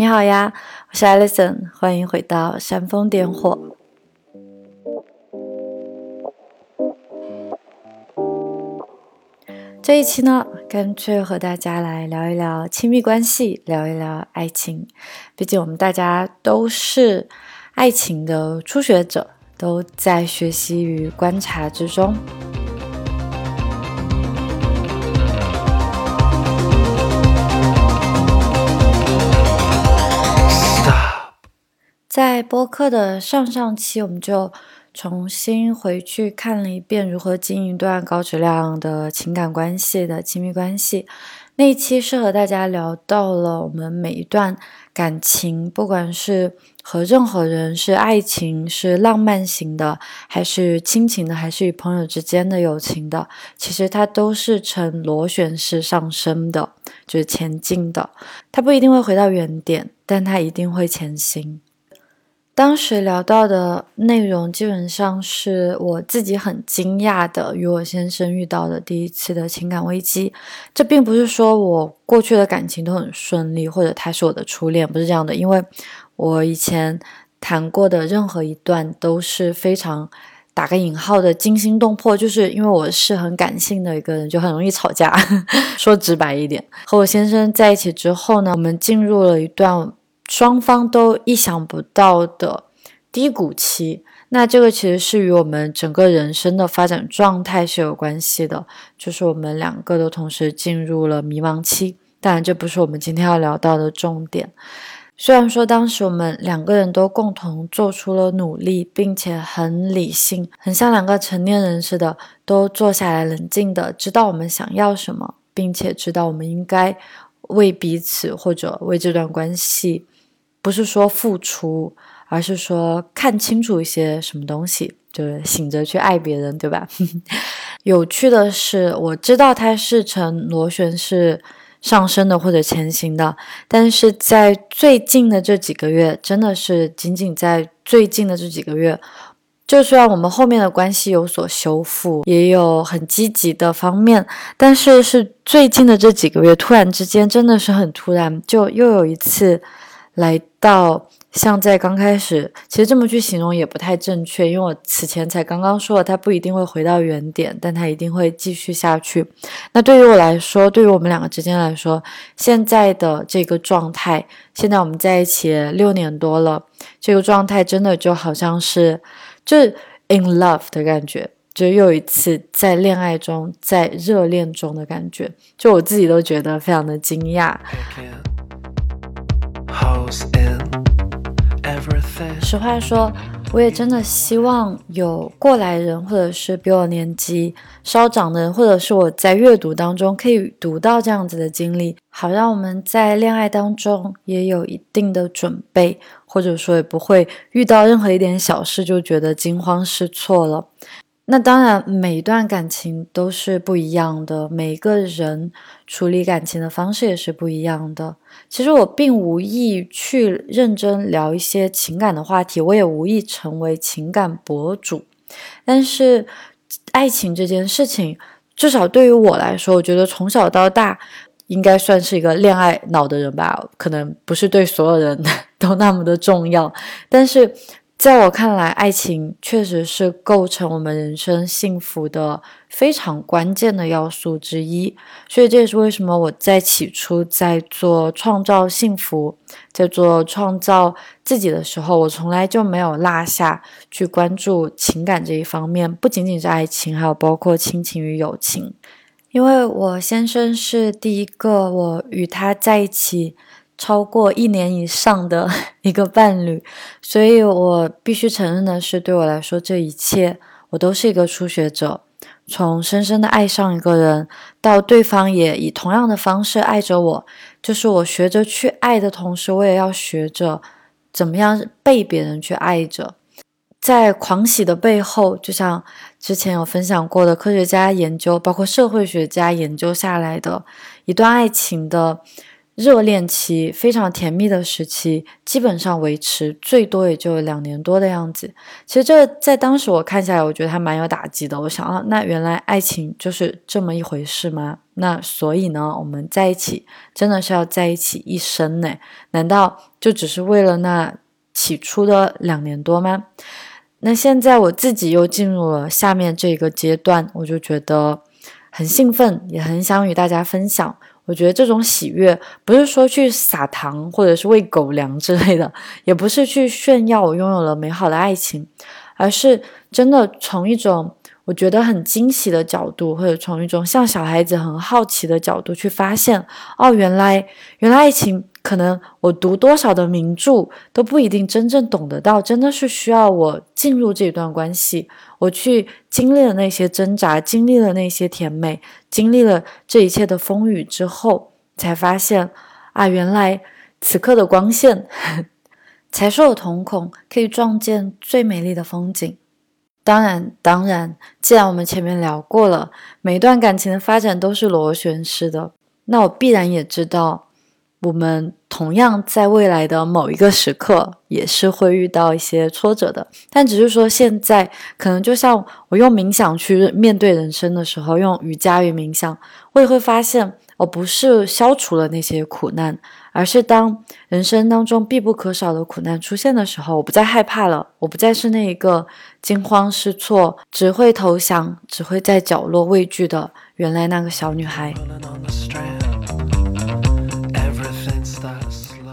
你好呀，我是 Alison，欢迎回到煽风点火。这一期呢，干脆和大家来聊一聊亲密关系，聊一聊爱情。毕竟我们大家都是爱情的初学者，都在学习与观察之中。在播客的上上期，我们就重新回去看了一遍如何经营一段高质量的情感关系的亲密关系。那一期是和大家聊到了我们每一段感情，不管是和任何人，是爱情，是浪漫型的，还是亲情的，还是与朋友之间的友情的，其实它都是呈螺旋式上升的，就是前进的。它不一定会回到原点，但它一定会前行。当时聊到的内容基本上是我自己很惊讶的，与我先生遇到的第一次的情感危机。这并不是说我过去的感情都很顺利，或者他是我的初恋，不是这样的。因为我以前谈过的任何一段都是非常打个引号的惊心动魄，就是因为我是很感性的一个人，就很容易吵架。说直白一点，和我先生在一起之后呢，我们进入了一段。双方都意想不到的低谷期，那这个其实是与我们整个人生的发展状态是有关系的，就是我们两个都同时进入了迷茫期。当然，这不是我们今天要聊到的重点。虽然说当时我们两个人都共同做出了努力，并且很理性，很像两个成年人似的，都坐下来冷静的知道我们想要什么，并且知道我们应该为彼此或者为这段关系。不是说付出，而是说看清楚一些什么东西，就是醒着去爱别人，对吧？有趣的是，我知道它是呈螺旋式上升的或者前行的，但是在最近的这几个月，真的是仅仅在最近的这几个月，就虽然我们后面的关系有所修复，也有很积极的方面，但是是最近的这几个月，突然之间真的是很突然，就又有一次。来到像在刚开始，其实这么去形容也不太正确，因为我此前才刚刚说了，它不一定会回到原点，但它一定会继续下去。那对于我来说，对于我们两个之间来说，现在的这个状态，现在我们在一起六年多了，这个状态真的就好像是就是 in love 的感觉，就又一次在恋爱中，在热恋中的感觉，就我自己都觉得非常的惊讶。实话说，我也真的希望有过来人，或者是比我年纪稍长的人，或者是我在阅读当中可以读到这样子的经历，好让我们在恋爱当中也有一定的准备，或者说也不会遇到任何一点小事就觉得惊慌失措了。那当然，每一段感情都是不一样的，每个人处理感情的方式也是不一样的。其实我并无意去认真聊一些情感的话题，我也无意成为情感博主。但是，爱情这件事情，至少对于我来说，我觉得从小到大应该算是一个恋爱脑的人吧。可能不是对所有人 都那么的重要，但是。在我看来，爱情确实是构成我们人生幸福的非常关键的要素之一。所以这也是为什么我在起初在做创造幸福、在做创造自己的时候，我从来就没有落下去关注情感这一方面，不仅仅是爱情，还有包括亲情与友情。因为我先生是第一个我与他在一起。超过一年以上的 一个伴侣，所以我必须承认的是，对我来说，这一切我都是一个初学者。从深深的爱上一个人，到对方也以同样的方式爱着我，就是我学着去爱的同时，我也要学着怎么样被别人去爱着。在狂喜的背后，就像之前有分享过的，科学家研究，包括社会学家研究下来的一段爱情的。热恋期非常甜蜜的时期，基本上维持最多也就两年多的样子。其实这在当时我看下来，我觉得还蛮有打击的。我想啊，那原来爱情就是这么一回事吗？那所以呢，我们在一起真的是要在一起一生呢？难道就只是为了那起初的两年多吗？那现在我自己又进入了下面这个阶段，我就觉得很兴奋，也很想与大家分享。我觉得这种喜悦不是说去撒糖或者是喂狗粮之类的，也不是去炫耀我拥有了美好的爱情，而是真的从一种我觉得很惊喜的角度，或者从一种像小孩子很好奇的角度去发现，哦，原来原来爱情。可能我读多少的名著都不一定真正懂得到，真的是需要我进入这段关系，我去经历了那些挣扎，经历了那些甜美，经历了这一切的风雨之后，才发现啊，原来此刻的光线 才是我瞳孔可以撞见最美丽的风景。当然，当然，既然我们前面聊过了，每一段感情的发展都是螺旋式的，那我必然也知道。我们同样在未来的某一个时刻，也是会遇到一些挫折的，但只是说现在可能就像我用冥想去面对人生的时候，用瑜伽与冥想，我也会发现，我不是消除了那些苦难，而是当人生当中必不可少的苦难出现的时候，我不再害怕了，我不再是那一个惊慌失措、只会投降、只会在角落畏惧的原来那个小女孩。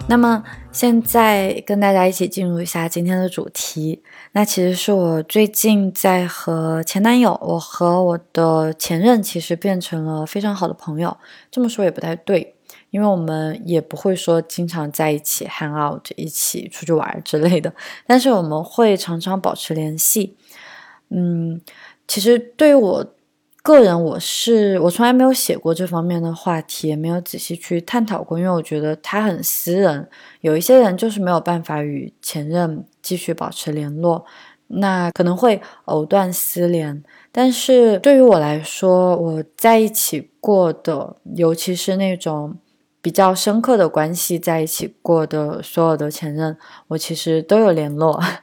那么现在跟大家一起进入一下今天的主题。那其实是我最近在和前男友，我和我的前任其实变成了非常好的朋友。这么说也不太对，因为我们也不会说经常在一起 hang out，一起出去玩之类的。但是我们会常常保持联系。嗯，其实对于我。个人我是我从来没有写过这方面的话题，也没有仔细去探讨过，因为我觉得他很私人。有一些人就是没有办法与前任继续保持联络，那可能会藕断丝连。但是对于我来说，我在一起过的，尤其是那种比较深刻的关系在一起过的所有的前任，我其实都有联络。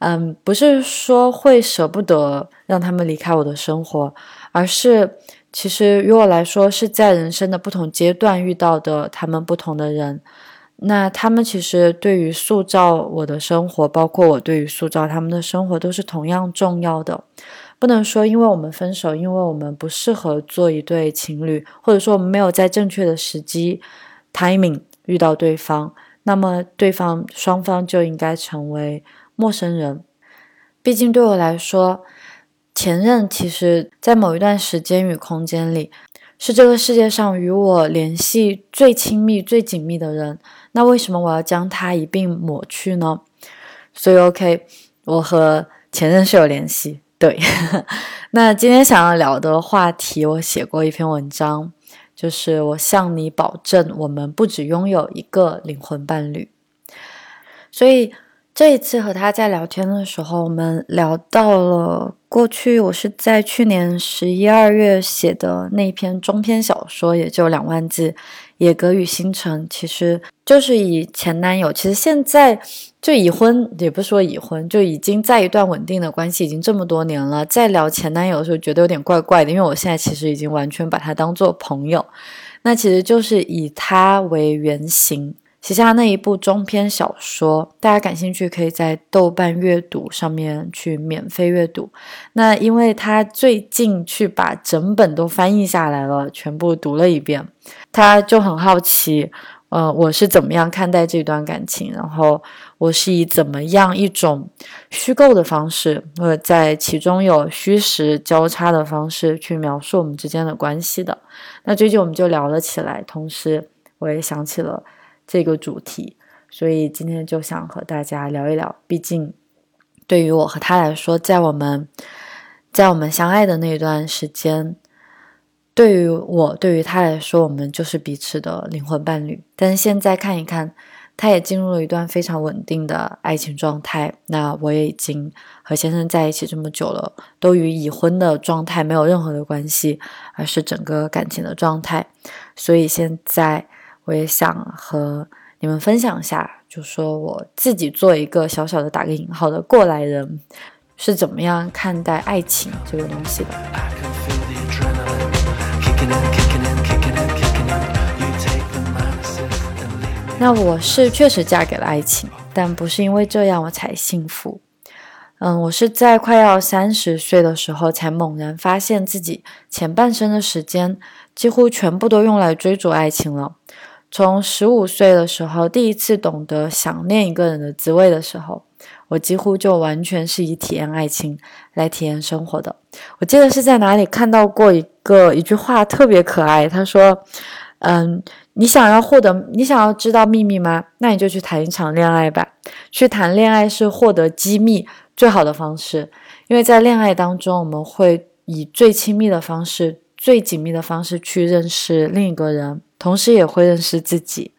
嗯，不是说会舍不得让他们离开我的生活。而是，其实于我来说，是在人生的不同阶段遇到的他们不同的人。那他们其实对于塑造我的生活，包括我对于塑造他们的生活，都是同样重要的。不能说因为我们分手，因为我们不适合做一对情侣，或者说我们没有在正确的时机 timing 遇到对方，那么对方双方就应该成为陌生人。毕竟对我来说。前任其实，在某一段时间与空间里，是这个世界上与我联系最亲密、最紧密的人。那为什么我要将他一并抹去呢？所以，OK，我和前任是有联系。对，那今天想要聊的话题，我写过一篇文章，就是我向你保证，我们不只拥有一个灵魂伴侣。所以。这一次和他在聊天的时候，我们聊到了过去。我是在去年十一二月写的那篇中篇小说，也就两万字，《野格与星辰》，其实就是以前男友，其实现在就已婚，也不说已婚，就已经在一段稳定的关系，已经这么多年了。在聊前男友的时候，觉得有点怪怪的，因为我现在其实已经完全把他当做朋友。那其实就是以他为原型。写下那一部中篇小说，大家感兴趣可以在豆瓣阅读上面去免费阅读。那因为他最近去把整本都翻译下来了，全部读了一遍，他就很好奇，呃，我是怎么样看待这段感情，然后我是以怎么样一种虚构的方式，或者在其中有虚实交叉的方式去描述我们之间的关系的。那最近我们就聊了起来，同时我也想起了。这个主题，所以今天就想和大家聊一聊。毕竟，对于我和他来说，在我们，在我们相爱的那段时间，对于我，对于他来说，我们就是彼此的灵魂伴侣。但是现在看一看，他也进入了一段非常稳定的爱情状态。那我也已经和先生在一起这么久了，都与已婚的状态没有任何的关系，而是整个感情的状态。所以现在。我也想和你们分享一下就说我自己做一个小小的打个引号的过来人是怎么样看待爱情这个东西的？那我是确实嫁给了爱情但不是因为这样我才幸福。嗯我是在快要三十岁的时候才猛然发现自己前半生的时间几乎全部都用来追逐爱情了从十五岁的时候，第一次懂得想念一个人的滋味的时候，我几乎就完全是以体验爱情来体验生活的。我记得是在哪里看到过一个一句话，特别可爱。他说：“嗯，你想要获得，你想要知道秘密吗？那你就去谈一场恋爱吧。去谈恋爱是获得机密。”最好的方式，因为在恋爱当中，我们会以最亲密的方式、最紧密的方式去认识另一个人，同时也会认识自己。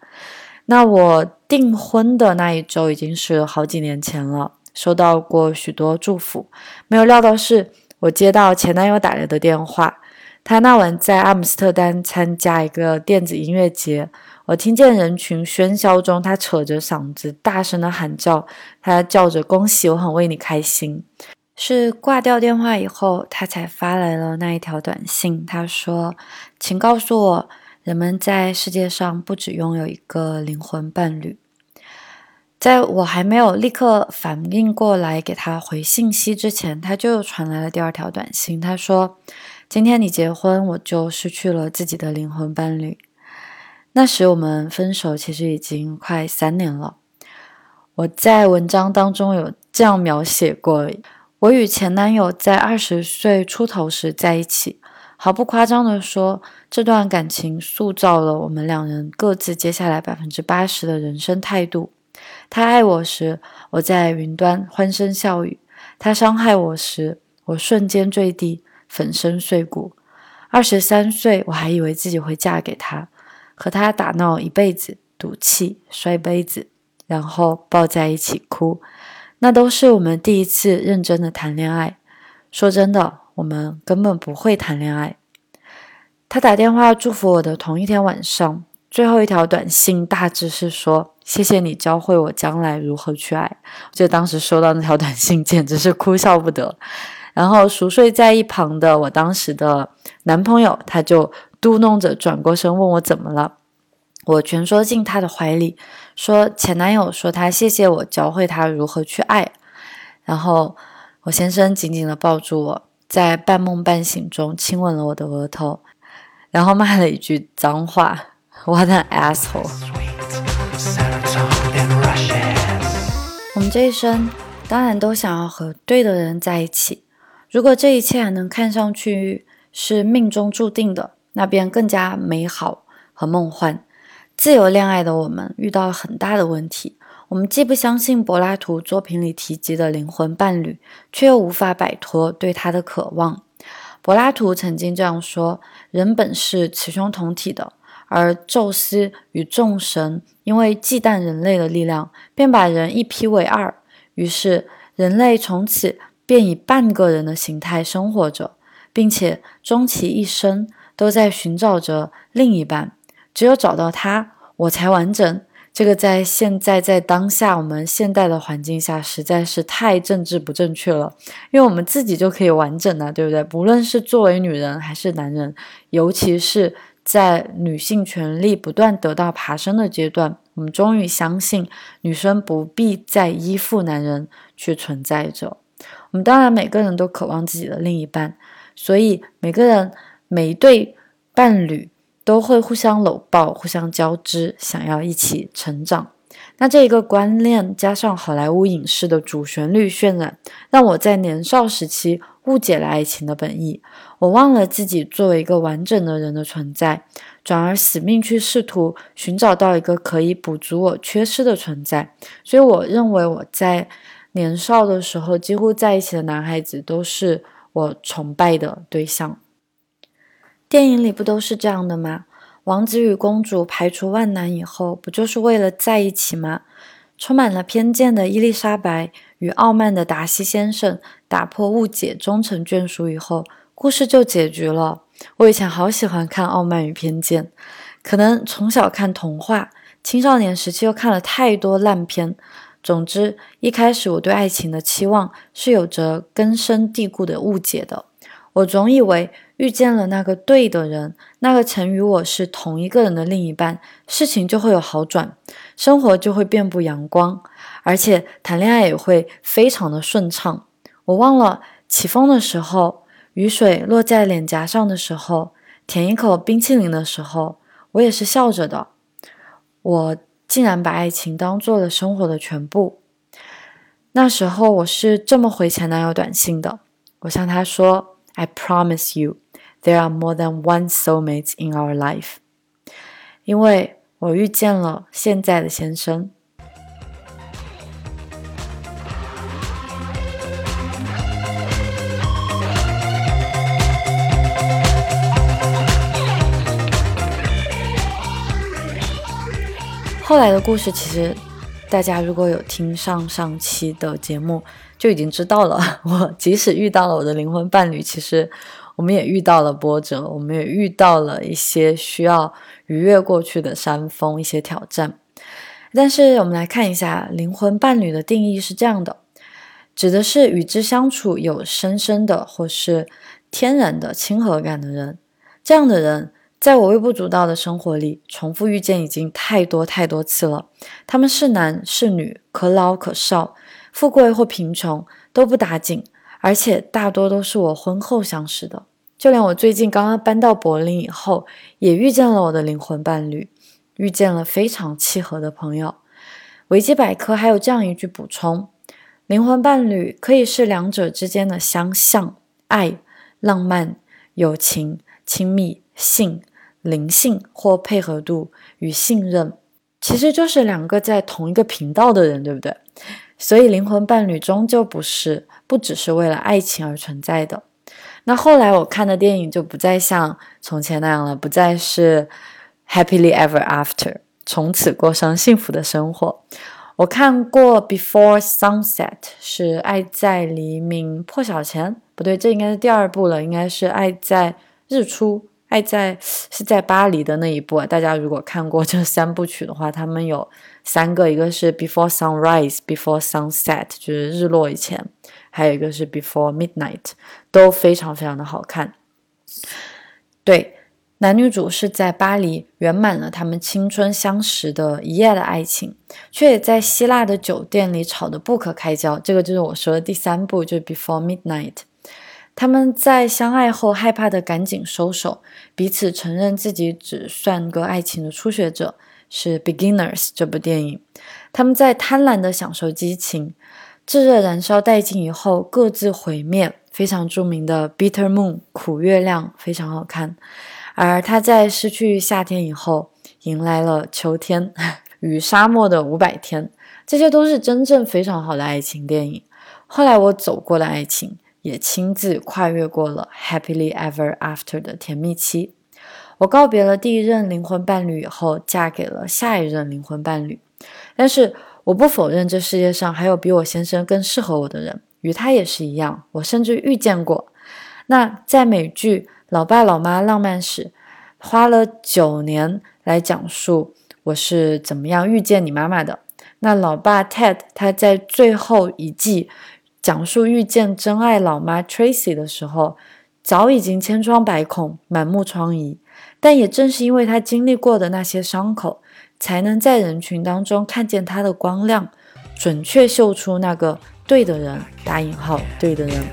那我订婚的那一周已经是好几年前了，收到过许多祝福，没有料到是我接到前男友打来的电话，他那晚在阿姆斯特丹参加一个电子音乐节。我听见人群喧嚣中，他扯着嗓子大声的喊叫，他叫着“恭喜，我很为你开心”。是挂掉电话以后，他才发来了那一条短信。他说：“请告诉我，人们在世界上不只拥有一个灵魂伴侣。”在我还没有立刻反应过来给他回信息之前，他就传来了第二条短信。他说：“今天你结婚，我就失去了自己的灵魂伴侣。”那时我们分手其实已经快三年了。我在文章当中有这样描写过：我与前男友在二十岁出头时在一起，毫不夸张地说，这段感情塑造了我们两人各自接下来百分之八十的人生态度。他爱我时，我在云端欢声笑语；他伤害我时，我瞬间坠地，粉身碎骨。二十三岁，我还以为自己会嫁给他。和他打闹一辈子，赌气、摔杯子，然后抱在一起哭，那都是我们第一次认真的谈恋爱。说真的，我们根本不会谈恋爱。他打电话祝福我的同一天晚上，最后一条短信大致是说：“谢谢你教会我将来如何去爱。”我记得当时收到那条短信，简直是哭笑不得。然后熟睡在一旁的我当时的男朋友，他就。嘟哝着转过身问我怎么了，我蜷缩进他的怀里，说前男友说他谢谢我教会他如何去爱，然后我先生紧紧的抱住我，在半梦半醒中亲吻了我的额头，然后骂了一句脏话，What an asshole！我们这一生当然都想要和对的人在一起，如果这一切还能看上去是命中注定的。那便更加美好和梦幻。自由恋爱的我们遇到了很大的问题。我们既不相信柏拉图作品里提及的灵魂伴侣，却又无法摆脱对他的渴望。柏拉图曾经这样说：“人本是雌雄同体的，而宙斯与众神因为忌惮人类的力量，便把人一劈为二。于是人类从此便以半个人的形态生活着，并且终其一生。”都在寻找着另一半，只有找到他，我才完整。这个在现在在当下我们现代的环境下，实在是太政治不正确了。因为我们自己就可以完整了，对不对？不论是作为女人还是男人，尤其是在女性权利不断得到爬升的阶段，我们终于相信女生不必再依附男人去存在着。我们当然每个人都渴望自己的另一半，所以每个人。每一对伴侣都会互相搂抱、互相交织，想要一起成长。那这一个观念加上好莱坞影视的主旋律渲染，让我在年少时期误解了爱情的本意。我忘了自己作为一个完整的人的存在，转而死命去试图寻找到一个可以补足我缺失的存在。所以，我认为我在年少的时候几乎在一起的男孩子都是我崇拜的对象。电影里不都是这样的吗？王子与公主排除万难以后，不就是为了在一起吗？充满了偏见的伊丽莎白与傲慢的达西先生打破误解，终成眷属以后，故事就结局了。我以前好喜欢看《傲慢与偏见》，可能从小看童话，青少年时期又看了太多烂片。总之，一开始我对爱情的期望是有着根深蒂固的误解的。我总以为遇见了那个对的人，那个曾与我是同一个人的另一半，事情就会有好转，生活就会遍布阳光，而且谈恋爱也会非常的顺畅。我忘了起风的时候，雨水落在脸颊上的时候，舔一口冰淇淋的时候，我也是笑着的。我竟然把爱情当做了生活的全部。那时候我是这么回前男友短信的，我向他说。I promise you, there are more than one soulmates in our life。因为我遇见了现在的先生。后来的故事，其实大家如果有听上上期的节目。就已经知道了，我即使遇到了我的灵魂伴侣，其实我们也遇到了波折，我们也遇到了一些需要逾越过去的山峰，一些挑战。但是我们来看一下灵魂伴侣的定义是这样的，指的是与之相处有深深的或是天然的亲和感的人。这样的人，在我微不足道的生活里重复遇见已经太多太多次了。他们是男是女，可老可少。富贵或贫穷都不打紧，而且大多都是我婚后相识的。就连我最近刚刚搬到柏林以后，也遇见了我的灵魂伴侣，遇见了非常契合的朋友。维基百科还有这样一句补充：灵魂伴侣可以是两者之间的相像、爱、浪漫、友情、亲密、性、灵性或配合度与信任，其实就是两个在同一个频道的人，对不对？所以，灵魂伴侣终究不是不只是为了爱情而存在的。那后来我看的电影就不再像从前那样了，不再是 happily ever after，从此过上幸福的生活。我看过 Before Sunset，是爱在黎明破晓前，不对，这应该是第二部了，应该是爱在日出。爱在是在巴黎的那一部啊，大家如果看过这三部曲的话，他们有三个，一个是 Before Sunrise、Before Sunset，就是日落以前，还有一个是 Before Midnight，都非常非常的好看。对，男女主是在巴黎圆满了他们青春相识的一夜的爱情，却也在希腊的酒店里吵得不可开交。这个就是我说的第三部，就是 Before Midnight。他们在相爱后害怕的赶紧收手，彼此承认自己只算个爱情的初学者，是 beginners。这部电影，他们在贪婪的享受激情，炙热燃烧殆尽以后各自毁灭。非常著名的 Bitter Moon 苦月亮非常好看，而他在失去夏天以后迎来了秋天与沙漠的五百天，这些都是真正非常好的爱情电影。后来我走过了爱情。也亲自跨越过了 happily ever after 的甜蜜期。我告别了第一任灵魂伴侣以后，嫁给了下一任灵魂伴侣。但是我不否认这世界上还有比我先生更适合我的人，与他也是一样。我甚至遇见过。那在美剧《老爸老妈浪漫史》花了九年来讲述我是怎么样遇见你妈妈的。那老爸 Ted 他在最后一季。讲述遇见真爱老妈 Tracy 的时候，早已经千疮百孔、满目疮痍。但也正是因为他经历过的那些伤口，才能在人群当中看见他的光亮，准确嗅出那个对的人（打引号对的人）。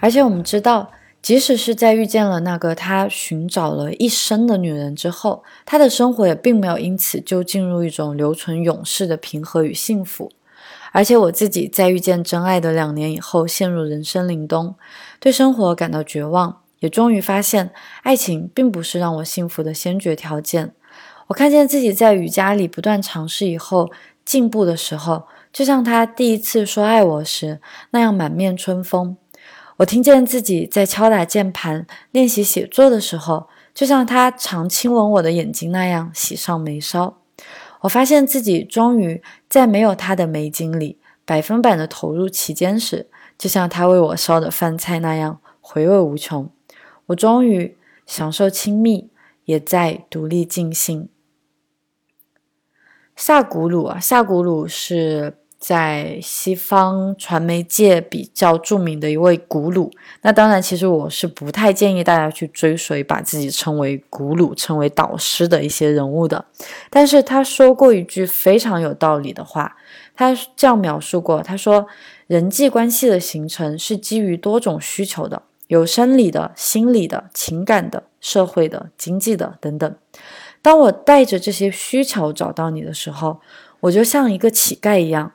而且我们知道。即使是在遇见了那个他寻找了一生的女人之后，他的生活也并没有因此就进入一种留存永世的平和与幸福。而且我自己在遇见真爱的两年以后，陷入人生凛冬，对生活感到绝望，也终于发现爱情并不是让我幸福的先决条件。我看见自己在瑜伽里不断尝试以后进步的时候，就像他第一次说爱我时那样满面春风。我听见自己在敲打键盘练习写作的时候，就像他常亲吻我的眼睛那样喜上眉梢。我发现自己终于在没有他的美景里百分百的投入其间时，就像他为我烧的饭菜那样回味无穷。我终于享受亲密，也在独立尽兴。萨古鲁啊，萨古鲁是在西方传媒界比较著名的一位古鲁。那当然，其实我是不太建议大家去追随把自己称为古鲁、称为导师的一些人物的。但是他说过一句非常有道理的话，他这样描述过：他说，人际关系的形成是基于多种需求的，有生理的、心理的、情感的、社会的、经济的等等。当我带着这些需求找到你的时候，我就像一个乞丐一样。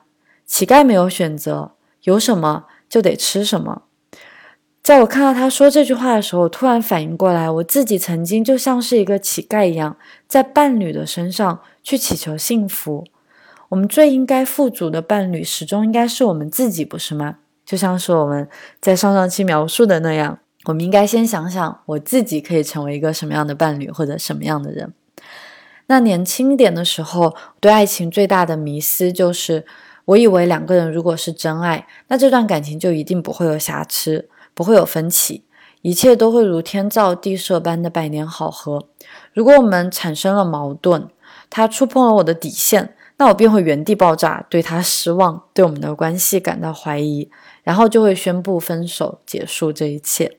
乞丐没有选择，有什么就得吃什么。在我看到他说这句话的时候，突然反应过来，我自己曾经就像是一个乞丐一样，在伴侣的身上去祈求幸福。我们最应该富足的伴侣，始终应该是我们自己，不是吗？就像是我们在上上期描述的那样，我们应该先想想我自己可以成为一个什么样的伴侣，或者什么样的人。那年轻点的时候，对爱情最大的迷思就是，我以为两个人如果是真爱，那这段感情就一定不会有瑕疵，不会有分歧，一切都会如天造地设般的百年好合。如果我们产生了矛盾，他触碰了我的底线，那我便会原地爆炸，对他失望，对我们的关系感到怀疑，然后就会宣布分手，结束这一切。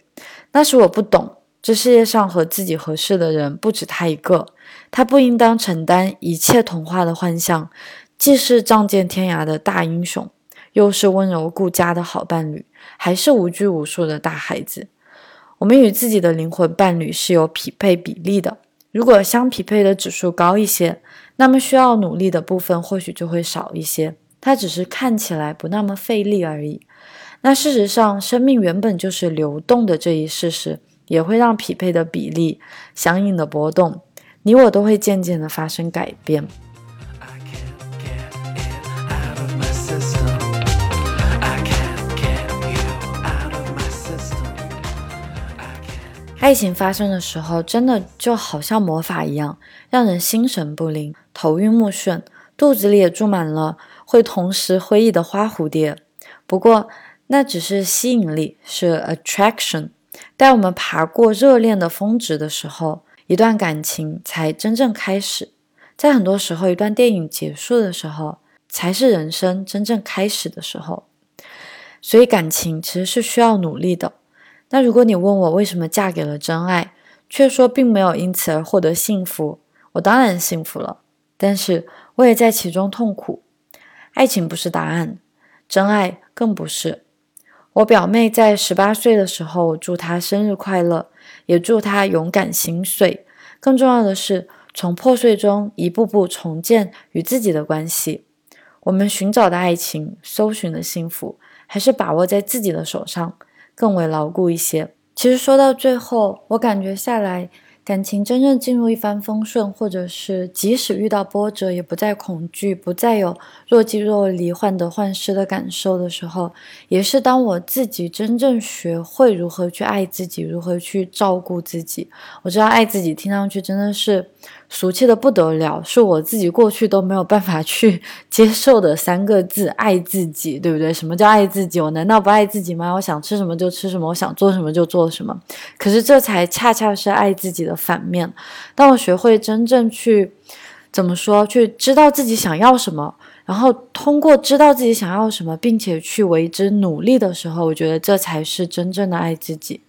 那时我不懂。这世界上和自己合适的人不止他一个，他不应当承担一切童话的幻象，既是仗剑天涯的大英雄，又是温柔顾家的好伴侣，还是无拘无束的大孩子。我们与自己的灵魂伴侣是有匹配比例的，如果相匹配的指数高一些，那么需要努力的部分或许就会少一些，它只是看起来不那么费力而已。那事实上，生命原本就是流动的这一事实。也会让匹配的比例相应的波动，你我都会渐渐的发生改变。爱情发生的时候，真的就好像魔法一样，让人心神不宁、头晕目眩，肚子里也住满了会同时挥翼的花蝴蝶。不过，那只是吸引力，是 attraction。待我们爬过热恋的峰值的时候，一段感情才真正开始。在很多时候，一段电影结束的时候，才是人生真正开始的时候。所以，感情其实是需要努力的。那如果你问我为什么嫁给了真爱，却说并没有因此而获得幸福，我当然幸福了，但是我也在其中痛苦。爱情不是答案，真爱更不是。我表妹在十八岁的时候，祝她生日快乐，也祝她勇敢心碎。更重要的是，从破碎中一步步重建与自己的关系。我们寻找的爱情，搜寻的幸福，还是把握在自己的手上，更为牢固一些。其实说到最后，我感觉下来。感情真正进入一帆风顺，或者是即使遇到波折也不再恐惧，不再有若即若离、患得患失的感受的时候，也是当我自己真正学会如何去爱自己，如何去照顾自己。我知道爱自己听上去真的是。俗气的不得了，是我自己过去都没有办法去 接受的三个字“爱自己”，对不对？什么叫爱自己？我难道不爱自己吗？我想吃什么就吃什么，我想做什么就做什么。可是这才恰恰是爱自己的反面。当我学会真正去怎么说，去知道自己想要什么，然后通过知道自己想要什么，并且去为之努力的时候，我觉得这才是真正的爱自己。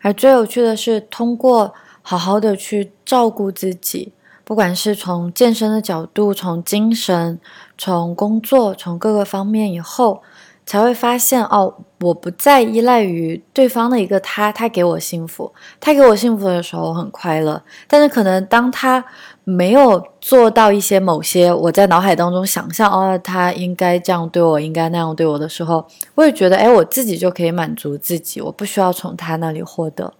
而最有趣的是，通过。好好的去照顾自己，不管是从健身的角度，从精神，从工作，从各个方面，以后才会发现哦，我不再依赖于对方的一个他，他给我幸福，他给我幸福的时候我很快乐。但是可能当他没有做到一些某些我在脑海当中想象哦，他应该这样对我，应该那样对我的时候，我也觉得哎，我自己就可以满足自己，我不需要从他那里获得。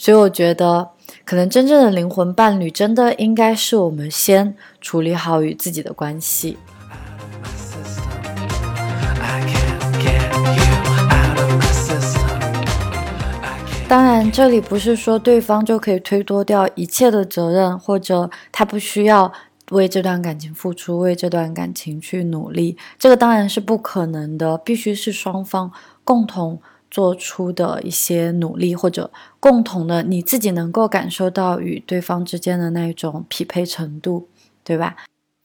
所以我觉得。可能真正的灵魂伴侣，真的应该是我们先处理好与自己的关系。当然，这里不是说对方就可以推脱掉一切的责任，或者他不需要为这段感情付出，为这段感情去努力。这个当然是不可能的，必须是双方共同。做出的一些努力，或者共同的你自己能够感受到与对方之间的那种匹配程度，对吧？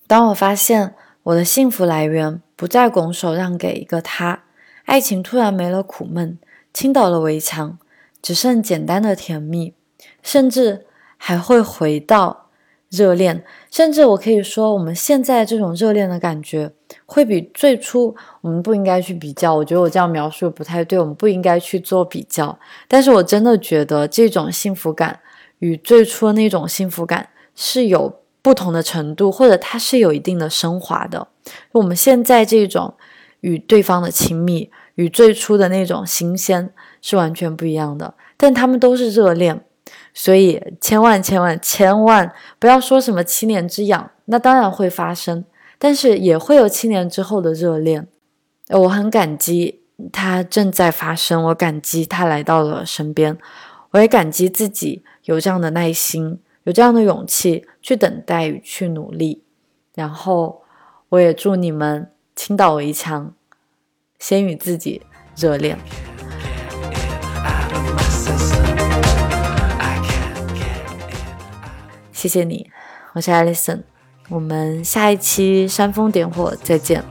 当我发现我的幸福来源不再拱手让给一个他，爱情突然没了苦闷，倾倒了围墙，只剩简单的甜蜜，甚至还会回到热恋，甚至我可以说，我们现在这种热恋的感觉。会比最初我们不应该去比较，我觉得我这样描述不太对，我们不应该去做比较。但是我真的觉得这种幸福感与最初的那种幸福感是有不同的程度，或者它是有一定的升华的。我们现在这种与对方的亲密，与最初的那种新鲜是完全不一样的。但他们都是热恋，所以千万千万千万不要说什么七年之痒，那当然会发生。但是也会有七年之后的热恋，我很感激它正在发生，我感激它来到了身边，我也感激自己有这样的耐心，有这样的勇气去等待与去努力。然后我也祝你们倾倒围墙，先与自己热恋。谢谢你，我是 Alison。我们下一期煽风点火再见。